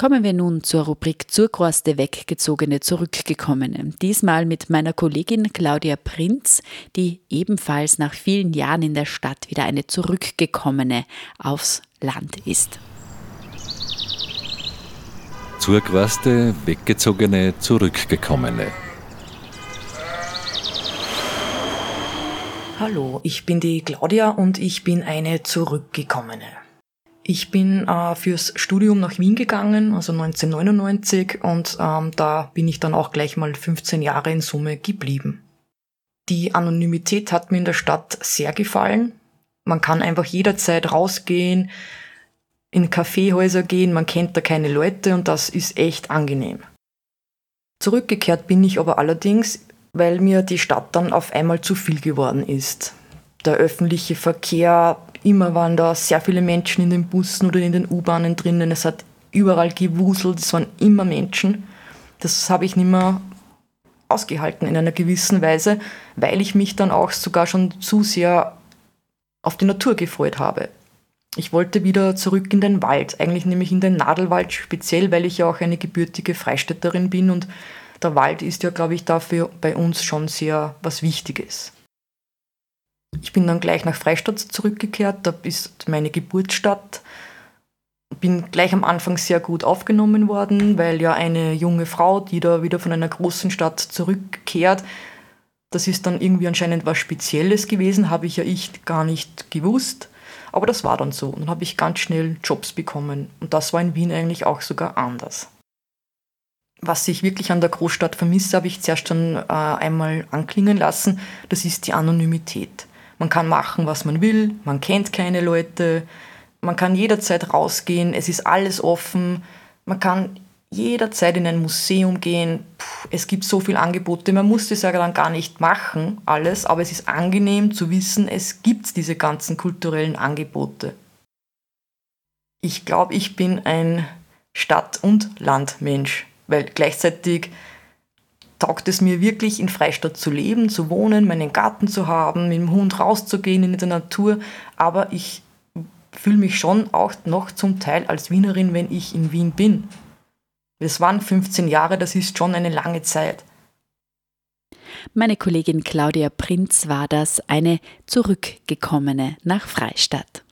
Kommen wir nun zur Rubrik Zurkorste Weggezogene Zurückgekommene. Diesmal mit meiner Kollegin Claudia Prinz, die ebenfalls nach vielen Jahren in der Stadt wieder eine Zurückgekommene aufs Land ist. Zurquaste Weggezogene Zurückgekommene. Hallo, ich bin die Claudia und ich bin eine Zurückgekommene. Ich bin äh, fürs Studium nach Wien gegangen, also 1999, und ähm, da bin ich dann auch gleich mal 15 Jahre in Summe geblieben. Die Anonymität hat mir in der Stadt sehr gefallen. Man kann einfach jederzeit rausgehen, in Kaffeehäuser gehen, man kennt da keine Leute und das ist echt angenehm. Zurückgekehrt bin ich aber allerdings, weil mir die Stadt dann auf einmal zu viel geworden ist. Der öffentliche Verkehr Immer waren da sehr viele Menschen in den Bussen oder in den U-Bahnen drinnen. Es hat überall gewuselt, es waren immer Menschen. Das habe ich nicht mehr ausgehalten in einer gewissen Weise, weil ich mich dann auch sogar schon zu sehr auf die Natur gefreut habe. Ich wollte wieder zurück in den Wald, eigentlich nämlich in den Nadelwald speziell, weil ich ja auch eine gebürtige Freistädterin bin und der Wald ist ja, glaube ich, dafür bei uns schon sehr was Wichtiges. Ich bin dann gleich nach Freistadt zurückgekehrt, da ist meine Geburtsstadt. Bin gleich am Anfang sehr gut aufgenommen worden, weil ja eine junge Frau, die da wieder von einer großen Stadt zurückkehrt, Das ist dann irgendwie anscheinend was Spezielles gewesen, habe ich ja ich gar nicht gewusst. Aber das war dann so. Und dann habe ich ganz schnell Jobs bekommen. Und das war in Wien eigentlich auch sogar anders. Was ich wirklich an der Großstadt vermisse, habe ich zuerst schon äh, einmal anklingen lassen. Das ist die Anonymität. Man kann machen, was man will, man kennt keine Leute, man kann jederzeit rausgehen, es ist alles offen, man kann jederzeit in ein Museum gehen. Puh, es gibt so viele Angebote, man muss das ja dann gar nicht machen, alles, aber es ist angenehm zu wissen, es gibt diese ganzen kulturellen Angebote. Ich glaube, ich bin ein Stadt- und Landmensch, weil gleichzeitig taugt es mir wirklich, in Freistadt zu leben, zu wohnen, meinen Garten zu haben, mit dem Hund rauszugehen in der Natur, aber ich fühle mich schon auch noch zum Teil als Wienerin, wenn ich in Wien bin. Es waren 15 Jahre, das ist schon eine lange Zeit. Meine Kollegin Claudia Prinz war das, eine zurückgekommene nach Freistadt.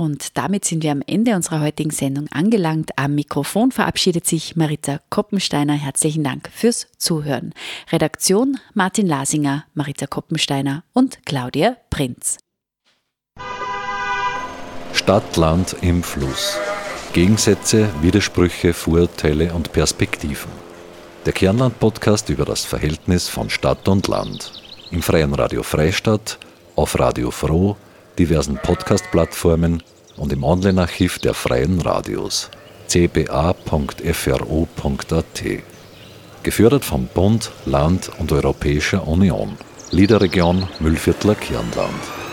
Und damit sind wir am Ende unserer heutigen Sendung angelangt. Am Mikrofon verabschiedet sich Marita Koppensteiner. Herzlichen Dank fürs Zuhören. Redaktion Martin Lasinger, Marita Koppensteiner und Claudia Prinz. Stadt, Land im Fluss. Gegensätze, Widersprüche, Vorurteile und Perspektiven. Der Kernland-Podcast über das Verhältnis von Stadt und Land. Im freien Radio Freistadt, auf Radio Froh, diversen Podcast-Plattformen und im Online-Archiv der freien Radios cba.fro.at. Gefördert vom Bund, Land und Europäischer Union. Liederregion Müllviertler Kirnland.